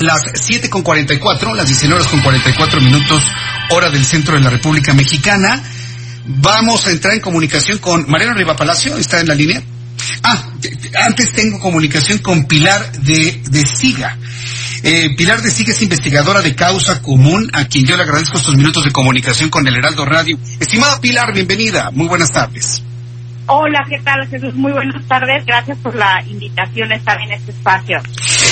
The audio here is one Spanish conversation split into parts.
las 7 con 44, las 19 horas con 44 minutos, hora del centro de la República Mexicana. Vamos a entrar en comunicación con Mariano Riva Palacio, está en la línea. Ah, antes tengo comunicación con Pilar de, de Siga. Eh, Pilar de Siga es investigadora de causa común, a quien yo le agradezco estos minutos de comunicación con el Heraldo Radio. Estimada Pilar, bienvenida, muy buenas tardes. Hola, ¿qué tal Jesús? Muy buenas tardes, gracias por la invitación a estar en este espacio.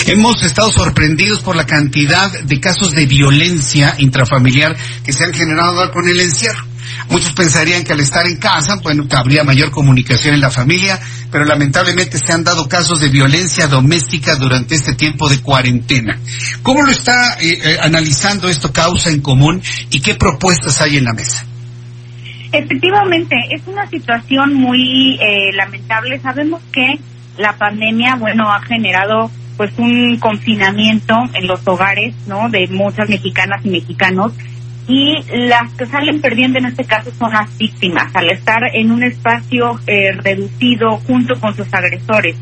Hemos estado sorprendidos por la cantidad de casos de violencia intrafamiliar que se han generado con el encierro. Muchos pensarían que al estar en casa, bueno, habría mayor comunicación en la familia, pero lamentablemente se han dado casos de violencia doméstica durante este tiempo de cuarentena. ¿Cómo lo está eh, eh, analizando esto causa en común y qué propuestas hay en la mesa? Efectivamente, es una situación muy eh, lamentable. Sabemos que la pandemia, bueno, ha generado pues un confinamiento en los hogares, ¿no? De muchas mexicanas y mexicanos y las que salen perdiendo en este caso son las víctimas al estar en un espacio eh, reducido junto con sus agresores.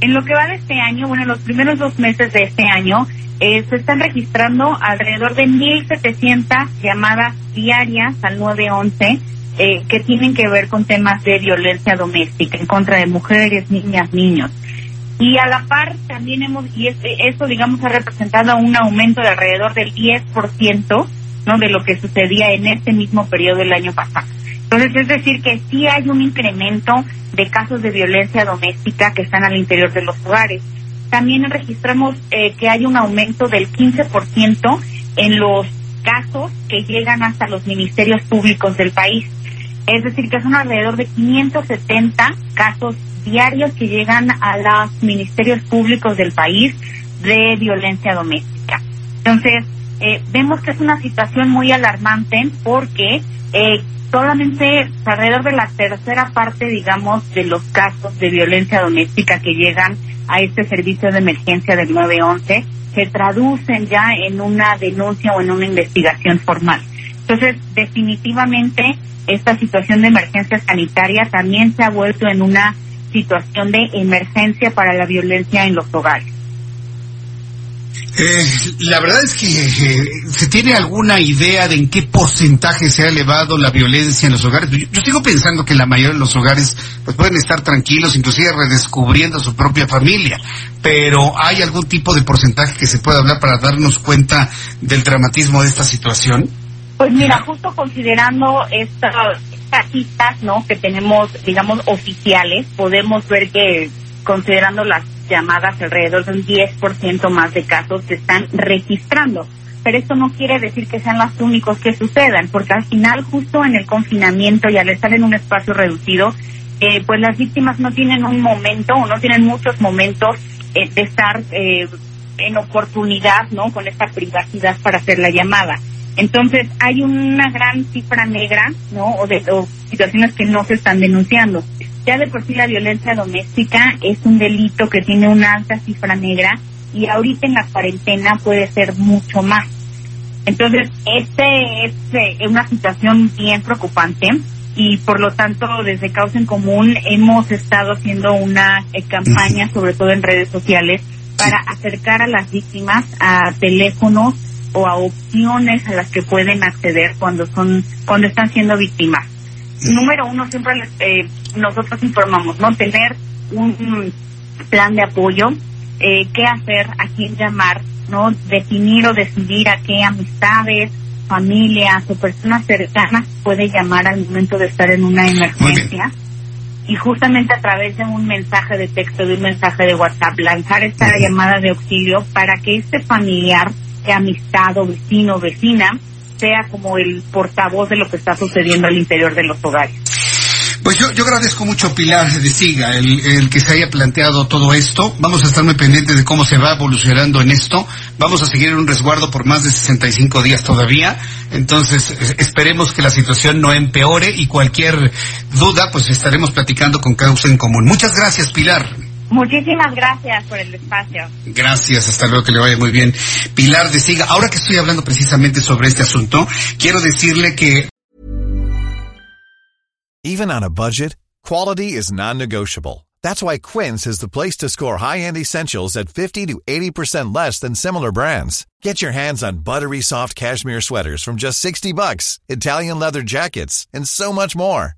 En lo que va de este año, bueno, en los primeros dos meses de este año, eh, se están registrando alrededor de 1.700 llamadas diarias al 911 eh, que tienen que ver con temas de violencia doméstica en contra de mujeres, niñas, niños. Y a la par también hemos, y eso digamos ha representado un aumento de alrededor del 10%, ¿no? De lo que sucedía en este mismo periodo del año pasado. Entonces, es decir, que sí hay un incremento de casos de violencia doméstica que están al interior de los hogares. También registramos eh, que hay un aumento del 15% en los casos que llegan hasta los ministerios públicos del país. Es decir, que son alrededor de 570 casos diarios que llegan a los ministerios públicos del país de violencia doméstica. Entonces, eh, vemos que es una situación muy alarmante porque eh, solamente alrededor de la tercera parte, digamos, de los casos de violencia doméstica que llegan a este servicio de emergencia del 911 se traducen ya en una denuncia o en una investigación formal. Entonces, definitivamente, esta situación de emergencia sanitaria también se ha vuelto en una situación de emergencia para la violencia en los hogares. Eh, la verdad es que eh, se tiene alguna idea de en qué porcentaje se ha elevado la violencia en los hogares. Yo, yo, sigo pensando que la mayoría de los hogares pues pueden estar tranquilos, inclusive redescubriendo su propia familia, pero hay algún tipo de porcentaje que se pueda hablar para darnos cuenta del dramatismo de esta situación. Pues mira, justo considerando estas citas, ¿no? Que tenemos, digamos, oficiales, podemos ver que considerando las llamadas, alrededor de un 10% más de casos se están registrando. Pero esto no quiere decir que sean los únicos que sucedan, porque al final, justo en el confinamiento y al estar en un espacio reducido, eh, pues las víctimas no tienen un momento o no tienen muchos momentos eh, de estar eh, en oportunidad, ¿no? Con esta privacidad para hacer la llamada. Entonces, hay una gran cifra negra, ¿no? O de o situaciones que no se están denunciando. Ya de por sí la violencia doméstica es un delito que tiene una alta cifra negra y ahorita en la cuarentena puede ser mucho más. Entonces, este es eh, una situación bien preocupante y por lo tanto desde Causa en Común hemos estado haciendo una eh, campaña, sobre todo en redes sociales, para acercar a las víctimas a teléfonos o a opciones a las que pueden acceder cuando son cuando están siendo víctimas número uno, siempre eh, nosotros informamos, ¿no? Tener un plan de apoyo, eh, qué hacer, a quién llamar, ¿no? Definir o decidir a qué amistades, familias o personas cercanas puede llamar al momento de estar en una emergencia. Y justamente a través de un mensaje de texto, de un mensaje de WhatsApp, lanzar esta llamada de auxilio para que este familiar, amistad o vecino o vecina, sea como el portavoz de lo que está sucediendo al interior de los hogares. Pues yo, yo agradezco mucho Pilar de Siga el, el que se haya planteado todo esto. Vamos a estar muy pendientes de cómo se va evolucionando en esto. Vamos a seguir en un resguardo por más de 65 días todavía. Entonces, es- esperemos que la situación no empeore y cualquier duda, pues estaremos platicando con Causa en Común. Muchas gracias, Pilar. Muchísimas gracias por el espacio. Gracias, hasta luego, que le vaya muy bien. Pilar de Siga, ahora que estoy hablando precisamente sobre este asunto, quiero decirle que Even on a budget, quality is non-negotiable. That's why Quince is the place to score high-end essentials at 50 to 80% less than similar brands. Get your hands on buttery soft cashmere sweaters from just 60 bucks, Italian leather jackets, and so much more.